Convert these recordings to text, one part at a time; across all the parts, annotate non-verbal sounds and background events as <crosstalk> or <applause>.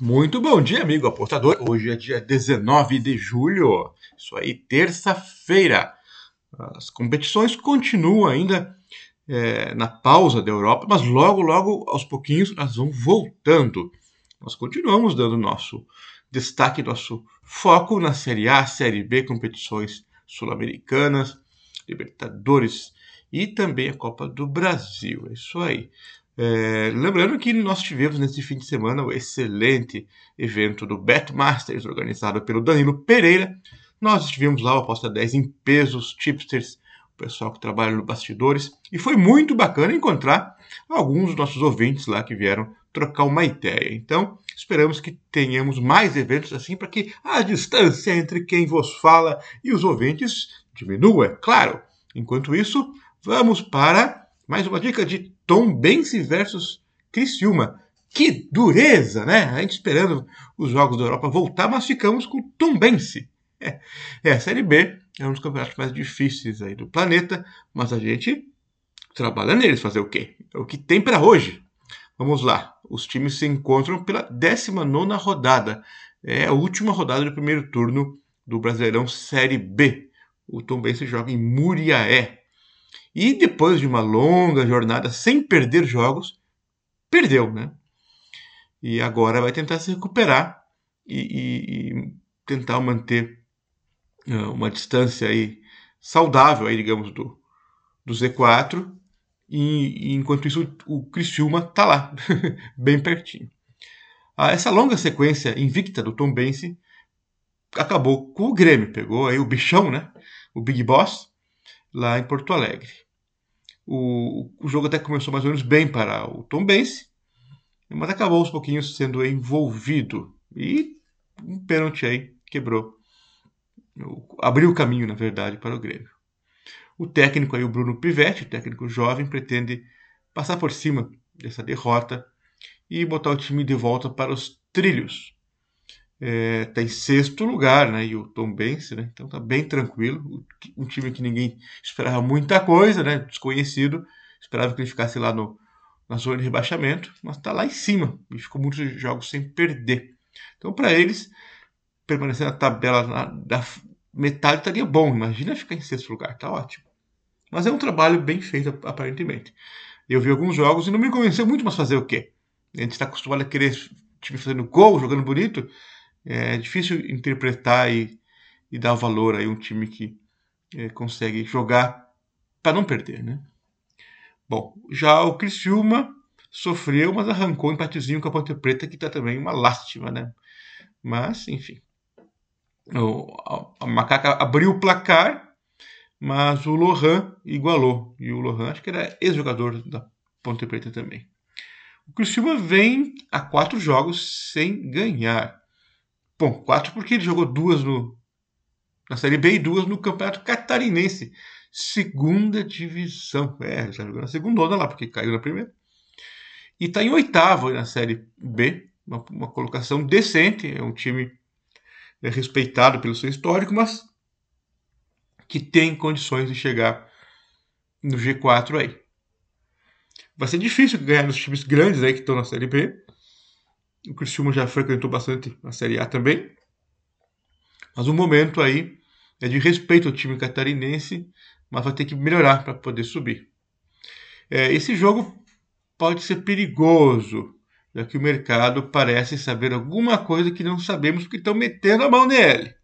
Muito bom dia, amigo apostador. Hoje é dia 19 de julho, isso aí, terça-feira. As competições continuam ainda é, na pausa da Europa, mas logo, logo, aos pouquinhos, elas vão voltando. Nós continuamos dando nosso destaque, nosso foco na Série A, Série B, competições sul-americanas, Libertadores e também a Copa do Brasil. É isso aí. É, lembrando que nós tivemos nesse fim de semana o excelente evento do Betmasters, organizado pelo Danilo Pereira. Nós estivemos lá, o aposta 10 em pesos, tipsters, o pessoal que trabalha no bastidores, e foi muito bacana encontrar alguns dos nossos ouvintes lá que vieram trocar uma ideia. Então, esperamos que tenhamos mais eventos assim para que a distância entre quem vos fala e os ouvintes diminua, é claro. Enquanto isso, vamos para mais uma dica de Tom Bense versus Criciúma. Que dureza, né? A gente esperando os jogos da Europa voltar, mas ficamos com Tom Bense. <laughs> É, é, a Série B é um dos campeonatos mais difíceis aí do planeta, mas a gente trabalha neles. Fazer o quê? É o que tem para hoje. Vamos lá. Os times se encontram pela 19 rodada. É a última rodada do primeiro turno do Brasileirão Série B. O Tom Bense joga em Muriaé, e depois de uma longa jornada sem perder jogos, perdeu, né? E agora vai tentar se recuperar e, e, e tentar manter uh, uma distância aí saudável, aí, digamos, do, do Z4. E, e enquanto isso, o Criciúma está lá, <laughs> bem pertinho. Ah, essa longa sequência invicta do Tom Bense acabou com o Grêmio. Pegou aí o bichão, né? O Big Boss, lá em Porto Alegre. O, o jogo até começou mais ou menos bem para o Tom Bense, mas acabou aos pouquinhos sendo envolvido. E um pênalti aí quebrou. Abriu o caminho, na verdade, para o Grêmio. O técnico aí, o Bruno Pivetti, técnico jovem, pretende passar por cima dessa derrota e botar o time de volta para os trilhos é, tá em sexto lugar, né? E o Tom Bense, né? Então tá bem tranquilo. Um time que ninguém esperava muita coisa, né? Desconhecido. Esperava que ele ficasse lá no, na zona de rebaixamento, mas tá lá em cima e ficou muitos jogos sem perder. Então, para eles, permanecer na tabela na, da metade estaria bom. Imagina ficar em sexto lugar, tá ótimo. Mas é um trabalho bem feito, aparentemente. Eu vi alguns jogos e não me convenceu muito, mas fazer o quê? A gente está acostumado a querer time fazendo gol, jogando bonito é difícil interpretar e, e dar valor a um time que é, consegue jogar para não perder, né? Bom, já o Criciúma sofreu, mas arrancou um empatezinho com a Ponte Preta, que está também uma lástima, né? Mas, enfim. O, a, a, Macaca abriu o placar, mas o Lohan igualou. E o Lohan, acho que era ex-jogador da Ponte Preta também. O Criciúma vem a quatro jogos sem ganhar. Bom, quatro porque ele jogou duas no, na Série B e duas no Campeonato Catarinense. Segunda divisão. É, já jogou na segunda lá, porque caiu na primeira. E está em oitavo na Série B. Uma, uma, colocação decente. É um time é, respeitado pelo seu histórico, mas que tem condições de chegar no G4 aí. Vai ser difícil ganhar nos times grandes aí que estão na Série B. O Criciúma já frequentou bastante a Série A também. Mas o momento aí é de respeito ao time catarinense, mas vai ter que melhorar para poder subir. É, esse jogo pode ser perigoso, já que o mercado parece saber alguma coisa que não sabemos porque estão metendo a mão nele.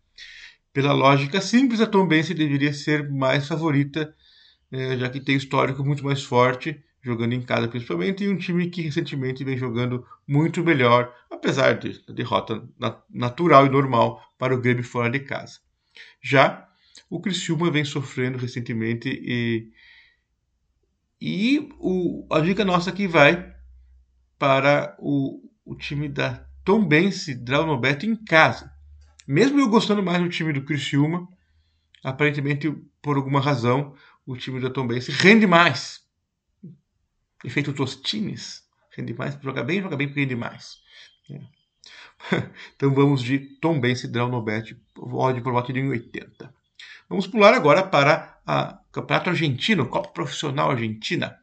Pela lógica simples, a Tombense deveria ser mais favorita, é, já que tem histórico muito mais forte jogando em casa principalmente, e um time que recentemente vem jogando muito melhor, apesar de, da derrota natural e normal para o Grêmio fora de casa. Já o Criciúma vem sofrendo recentemente e, e o, a dica nossa aqui vai para o, o time da Tombense Draunobet em casa. Mesmo eu gostando mais do time do Criciúma, aparentemente por alguma razão o time da Tombense rende mais efeito Tostines. Rende mais, joga bem, joga bem, rende mais. É. <laughs> então vamos de Tom Bense Draw no Bet, odd por volta de 1,80. Vamos pular agora para a Campeonato Argentino, Copa Profissional Argentina.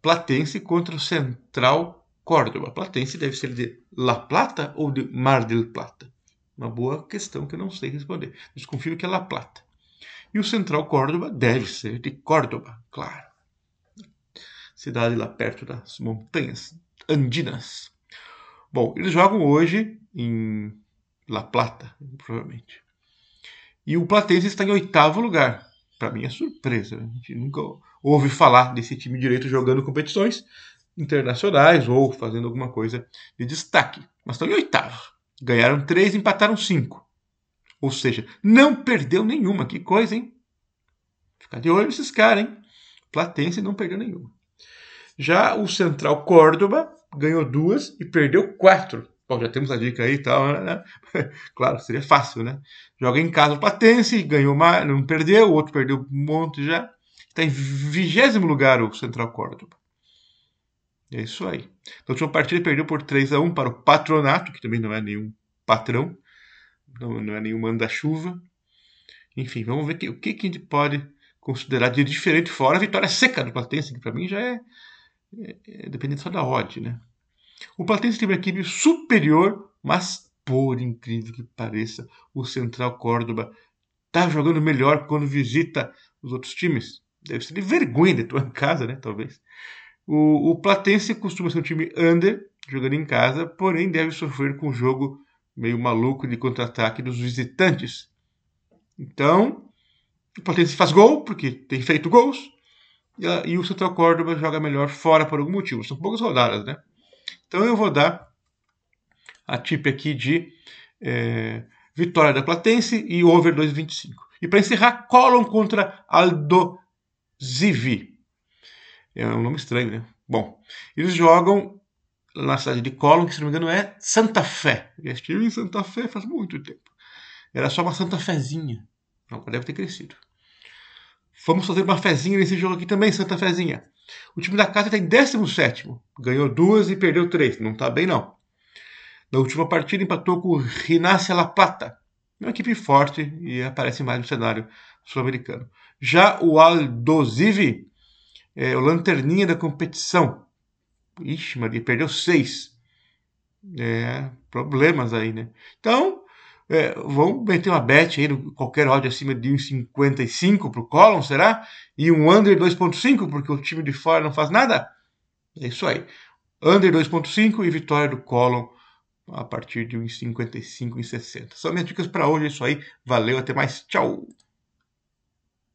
Platense contra o Central Córdoba. Platense deve ser de La Plata ou de Mar del Plata? Uma boa questão que eu não sei responder. Desconfio que é La Plata. E o Central Córdoba deve ser de Córdoba, claro. Cidade lá perto das montanhas andinas. Bom, eles jogam hoje em La Plata, provavelmente. E o Platense está em oitavo lugar. Para mim é surpresa. A gente nunca ouve falar desse time direito jogando competições internacionais ou fazendo alguma coisa de destaque. Mas estão em oitavo. Ganharam três, empataram cinco. Ou seja, não perdeu nenhuma. Que coisa, hein? Ficar de olho nesses caras, hein? Platense não perdeu nenhuma. Já o Central Córdoba ganhou duas e perdeu quatro. Bom, já temos a dica aí e tal, né? <laughs> claro, seria fácil, né? Joga em casa o Platense, ganhou mais, não perdeu, o outro perdeu um monte já. Está em vigésimo lugar o Central Córdoba. É isso aí. Na última partida perdeu por 3 a 1 para o Patronato, que também não é nenhum patrão, não, não é nenhum manda-chuva. Enfim, vamos ver que, o que, que a gente pode considerar de diferente, fora a vitória seca do Platense, que para mim já é, é, é dependente só da odd, né? O Platense tem uma equipe superior, mas por incrível que pareça, o Central Córdoba está jogando melhor quando visita os outros times. Deve ser de vergonha de tua <laughs> casa, né? Talvez. O, o Platense costuma ser um time under, jogando em casa, porém deve sofrer com um jogo meio maluco de contra-ataque dos visitantes. Então, o Platense faz gol, porque tem feito gols, e, e o Central Córdoba joga melhor fora por algum motivo. São poucas rodadas, né? Então eu vou dar a tip aqui de é, vitória da Platense e over 2,25. E para encerrar, Colon contra Aldo Zivi. É um nome estranho, né? Bom, eles jogam na cidade de Colón, que se não me engano é Santa Fé. Eu estive em Santa Fé faz muito tempo. Era só uma Santa Fézinha. Agora deve ter crescido. Vamos fazer uma fezinha nesse jogo aqui também, Santa Fezinha. O time da casa está em 17. Ganhou duas e perdeu três. Não está bem, não. Na última partida empatou com o Rinácia La Plata. Uma equipe forte e aparece mais no cenário sul-americano. Já o Aldosivi é, o lanterninha da competição. Ixi, Maria, perdeu seis. É, problemas aí, né? Então, é, vamos meter uma bet aí, qualquer ódio acima de 1,55 para o Colon, será? E um under 2,5, porque o time de fora não faz nada? É isso aí. Under 2,5 e vitória do Colon a partir de 1,55 e 60. São minhas dicas para hoje, é isso aí. Valeu, até mais. Tchau!